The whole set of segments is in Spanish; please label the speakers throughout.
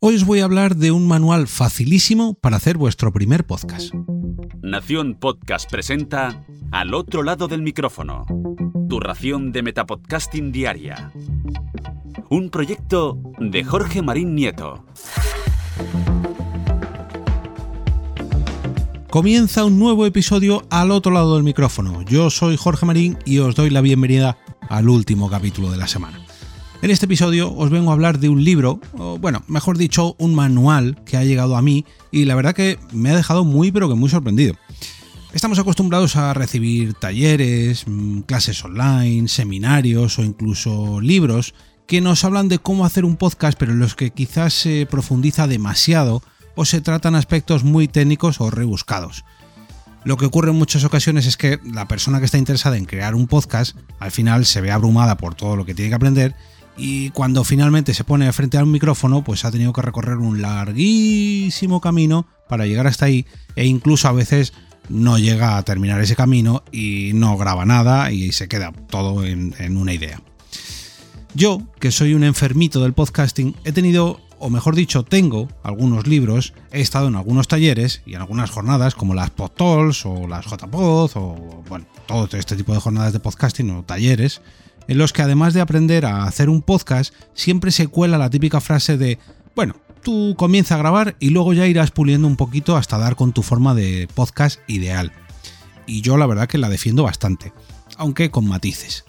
Speaker 1: Hoy os voy a hablar de un manual facilísimo para hacer vuestro primer podcast.
Speaker 2: Nación Podcast presenta Al otro lado del micrófono. Tu ración de Metapodcasting Diaria. Un proyecto de Jorge Marín Nieto.
Speaker 1: Comienza un nuevo episodio al otro lado del micrófono. Yo soy Jorge Marín y os doy la bienvenida al último capítulo de la semana. En este episodio os vengo a hablar de un libro, o bueno, mejor dicho, un manual que ha llegado a mí y la verdad que me ha dejado muy pero que muy sorprendido. Estamos acostumbrados a recibir talleres, mm, clases online, seminarios o incluso libros que nos hablan de cómo hacer un podcast pero en los que quizás se profundiza demasiado o se tratan aspectos muy técnicos o rebuscados. Lo que ocurre en muchas ocasiones es que la persona que está interesada en crear un podcast al final se ve abrumada por todo lo que tiene que aprender y cuando finalmente se pone frente a un micrófono, pues ha tenido que recorrer un larguísimo camino para llegar hasta ahí e incluso a veces no llega a terminar ese camino y no graba nada y se queda todo en, una idea. Yo, que soy un enfermito del podcasting, he tenido, o mejor dicho, tengo algunos libros, he estado en algunos talleres y en algunas jornadas como las PodTalks o las JPod o bueno, todo este tipo de jornadas de podcasting o talleres en los que además de aprender a hacer un podcast, siempre se cuela la típica frase de, bueno, tú comienza a grabar y luego ya irás puliendo un poquito hasta dar con tu forma de podcast ideal. Y yo la verdad que la defiendo bastante, aunque con matices.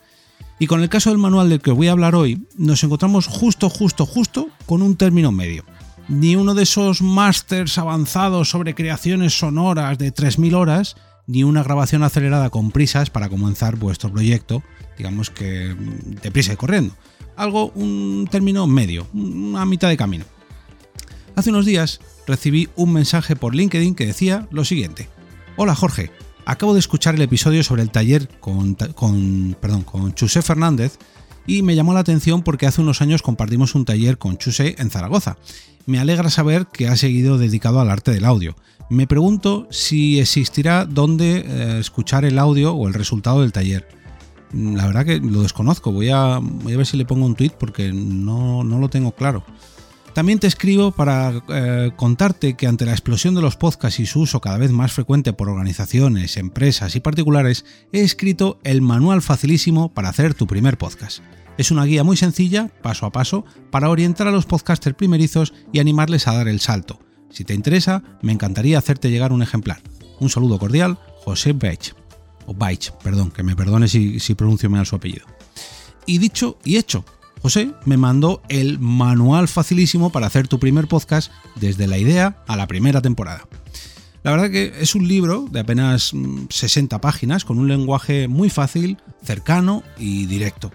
Speaker 1: Y con el caso del manual del que voy a hablar hoy, nos encontramos justo, justo, justo con un término medio. Ni uno de esos másters avanzados sobre creaciones sonoras de 3.000 horas, ni una grabación acelerada con prisas para comenzar vuestro proyecto, digamos que deprisa y corriendo. Algo, un término medio, una mitad de camino. Hace unos días recibí un mensaje por LinkedIn que decía lo siguiente. Hola Jorge, acabo de escuchar el episodio sobre el taller con, perdón, con Chusé Fernández y me llamó la atención porque hace unos años compartimos un taller con Chusé en Zaragoza. Me alegra saber que ha seguido dedicado al arte del audio. Me pregunto si existirá dónde eh, escuchar el audio o el resultado del taller. La verdad que lo desconozco, voy a, ver si le pongo un tweet porque no, lo tengo claro. También te escribo para eh, contarte que ante la explosión de los podcasts y su uso cada vez más frecuente por organizaciones, empresas y particulares, he escrito el manual facilísimo para hacer tu primer podcast. Es una guía muy sencilla, paso a paso, para orientar a los podcasters primerizos y animarles a dar el salto si te interesa, me encantaría hacerte llegar un ejemplar. Un saludo cordial, José Beich. O Beich, perdón, que me perdone si, si pronuncio mal su apellido. Y dicho y hecho, José me mandó el manual facilísimo para hacer tu primer podcast desde la idea a la primera temporada. La verdad que es un libro de apenas 60 mm, páginas con un lenguaje muy fácil, cercano y directo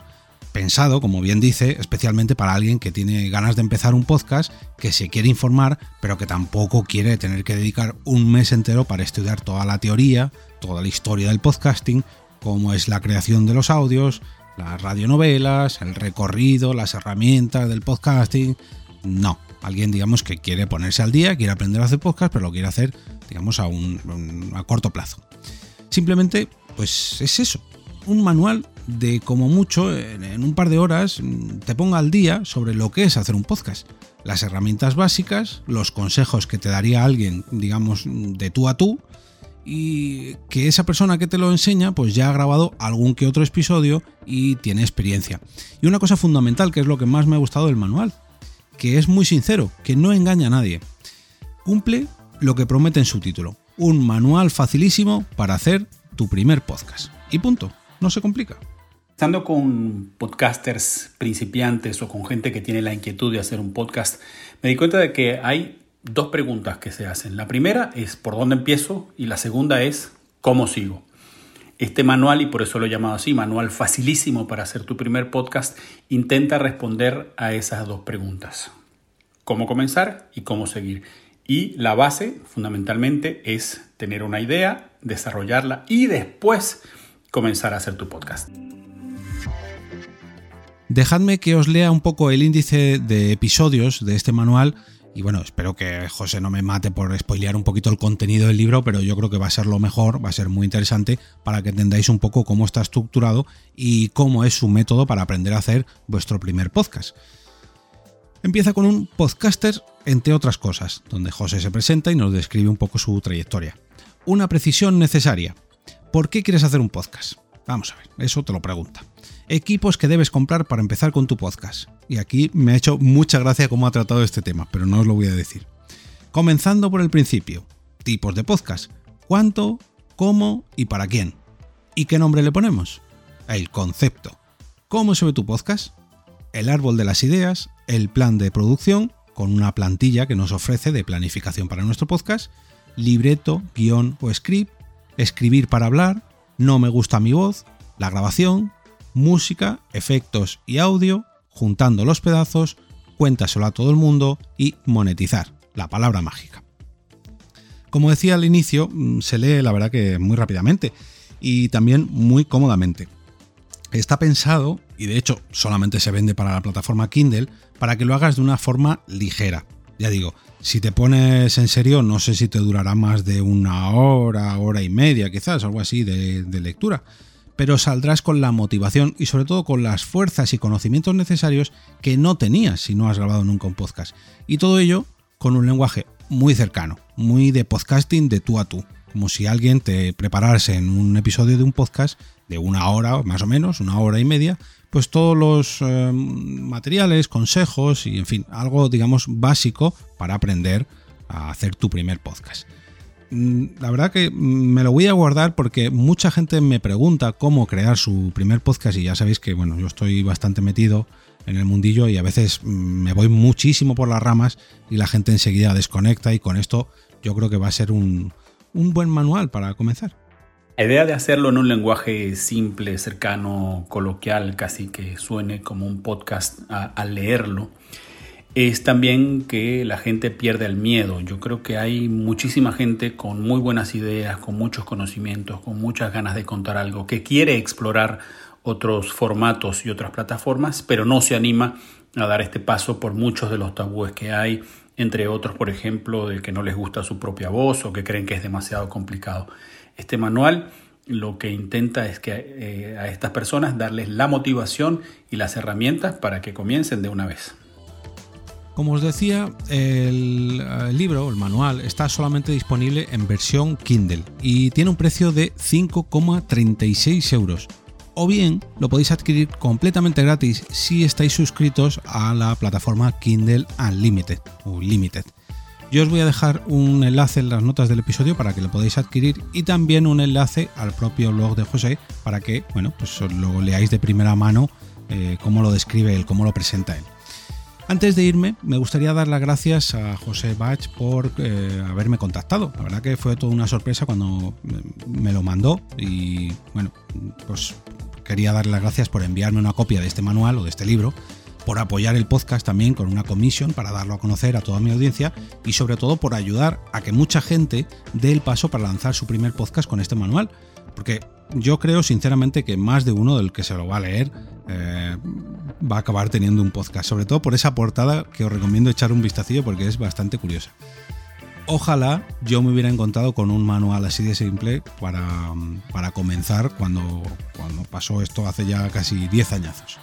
Speaker 1: pensado, como bien dice, especialmente para alguien que tiene ganas de empezar un podcast, que se quiere informar, pero que tampoco quiere tener que dedicar un mes entero para estudiar toda la teoría, toda la historia del podcasting, cómo es la creación de los audios, las radionovelas, el recorrido, las herramientas del podcasting. No, alguien digamos que quiere ponerse al día, quiere aprender a hacer podcast, pero lo quiere hacer digamos a un a corto plazo. Simplemente pues es eso, un manual de como mucho en un par de horas te ponga al día sobre lo que es hacer un podcast. Las herramientas básicas, los consejos que te daría alguien, digamos, de tú a tú, y que esa persona que te lo enseña pues ya ha grabado algún que otro episodio y tiene experiencia. Y una cosa fundamental, que es lo que más me ha gustado del manual, que es muy sincero, que no engaña a nadie. Cumple lo que promete en su título, un manual facilísimo para hacer tu primer podcast. Y punto no se complica.
Speaker 3: Estando con podcasters principiantes o con gente que tiene la inquietud de hacer un podcast, me di cuenta de que hay dos preguntas que se hacen. La primera es ¿por dónde empiezo? Y la segunda es ¿cómo sigo? Este manual, y por eso lo he llamado así, manual facilísimo para hacer tu primer podcast, intenta responder a esas dos preguntas. ¿Cómo comenzar y cómo seguir? Y la base, fundamentalmente, es tener una idea, desarrollarla y después comenzar a hacer tu podcast.
Speaker 1: Dejadme que os lea un poco el índice de episodios de este manual y bueno, espero que José no me mate por spoilear un poquito el contenido del libro, pero yo creo que va a ser lo mejor, va a ser muy interesante para que entendáis un poco cómo está estructurado y cómo es su método para aprender a hacer vuestro primer podcast. Empieza con un podcaster entre otras cosas, donde José se presenta y nos describe un poco su trayectoria. Una precisión necesaria. ¿Por qué quieres hacer un podcast? Vamos a ver, eso te lo pregunta. Equipos que debes comprar para empezar con tu podcast. Y aquí me ha hecho mucha gracia cómo ha tratado este tema, pero no os lo voy a decir. Comenzando por el principio. Tipos de podcast. ¿Cuánto? ¿Cómo? ¿Y para quién? ¿Y qué nombre le ponemos? El concepto. ¿Cómo se ve tu podcast? El árbol de las ideas, el plan de producción, con una plantilla que nos ofrece de planificación para nuestro podcast, libreto, guion o script, escribir para hablar, no me gusta mi voz, la grabación, música, efectos y audio, juntando los pedazos, cuéntaselo a todo el mundo y monetizar, la palabra mágica. Como decía al inicio, mm, se lee la verdad que muy rápidamente y también muy cómodamente. Está pensado, y de hecho solamente se vende para la plataforma Kindle, para que lo hagas de una forma ligera. Ya digo, si te pones en serio, no sé si te durará más de una hora, hora y media, quizás, algo así de, lectura pero saldrás con la motivación y sobre todo con las fuerzas y conocimientos necesarios que no tenías si no has grabado nunca un podcast. Y todo ello con un lenguaje muy cercano, muy de podcasting de tú a tú, como si alguien te preparase en un episodio de un podcast de una hora más o menos, una hora y media, pues todos los eh, materiales, consejos y en fin, algo digamos básico para aprender a hacer tu primer podcast. Mm, la verdad que me lo voy a guardar porque mucha gente me pregunta cómo crear su primer podcast y ya sabéis que bueno, yo estoy bastante metido en el mundillo y a veces mm, me voy muchísimo por las ramas y la gente enseguida desconecta y con esto yo creo que va a ser un, buen manual para comenzar.
Speaker 3: La idea de hacerlo en un lenguaje simple, cercano, coloquial, casi que suene como un podcast al leerlo, es también que la gente pierde el miedo. Yo creo que hay muchísima gente con muy buenas ideas, con muchos conocimientos, con muchas ganas de contar algo, que quiere explorar otros formatos y otras plataformas, pero no se anima a dar este paso por muchos de los tabúes que hay, entre otros, por ejemplo, de que no les gusta su propia voz o que creen que es demasiado complicado. Este manual lo que intenta es que eh, a estas personas darles la motivación y las herramientas para que comiencen de una vez.
Speaker 1: Como os decía, el, libro, el manual, está solamente disponible en versión Kindle y tiene un precio de 5,36 euros o bien lo podéis adquirir completamente gratis si estáis suscritos a la plataforma Kindle Unlimited o Limited. Yo os voy a dejar un enlace en las notas del episodio para que lo podáis adquirir y también un enlace al propio blog de José para que, bueno, pues lo leáis de primera mano eh, cómo lo describe él, cómo lo presenta él. Antes de irme, me gustaría dar las gracias a José Bach por eh, haberme contactado. La verdad que fue toda una sorpresa cuando me lo mandó y bueno, pues quería darle las gracias por enviarme una copia de este manual o de este libro, por apoyar el podcast también con una comisión para darlo a conocer a toda mi audiencia y sobre todo por ayudar a que mucha gente dé el paso para lanzar su primer podcast con este manual. Porque yo creo sinceramente que más de uno del que se lo va a leer eh, va a acabar teniendo un podcast, sobre todo por esa portada que os recomiendo echar un vistacillo porque es bastante curiosa. Ojalá yo me hubiera encontrado con un manual así de simple para, para comenzar cuando, cuando pasó esto hace ya casi 10 añazos.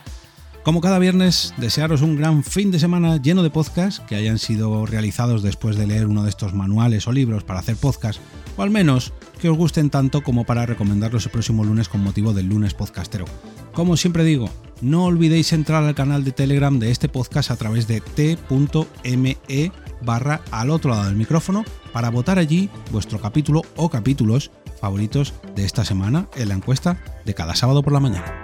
Speaker 1: Como cada viernes, desearos un gran fin de semana lleno de podcasts que hayan sido realizados después de leer uno de estos manuales o libros para hacer podcast, o al menos que os gusten tanto como para recomendarlos el próximo lunes con motivo del lunes podcastero. Como siempre digo, no olvidéis entrar al canal de Telegram de este podcast a través de t.me barra al otro lado del micrófono para votar allí vuestro capítulo o capítulos favoritos de esta semana en la encuesta de cada sábado por la mañana.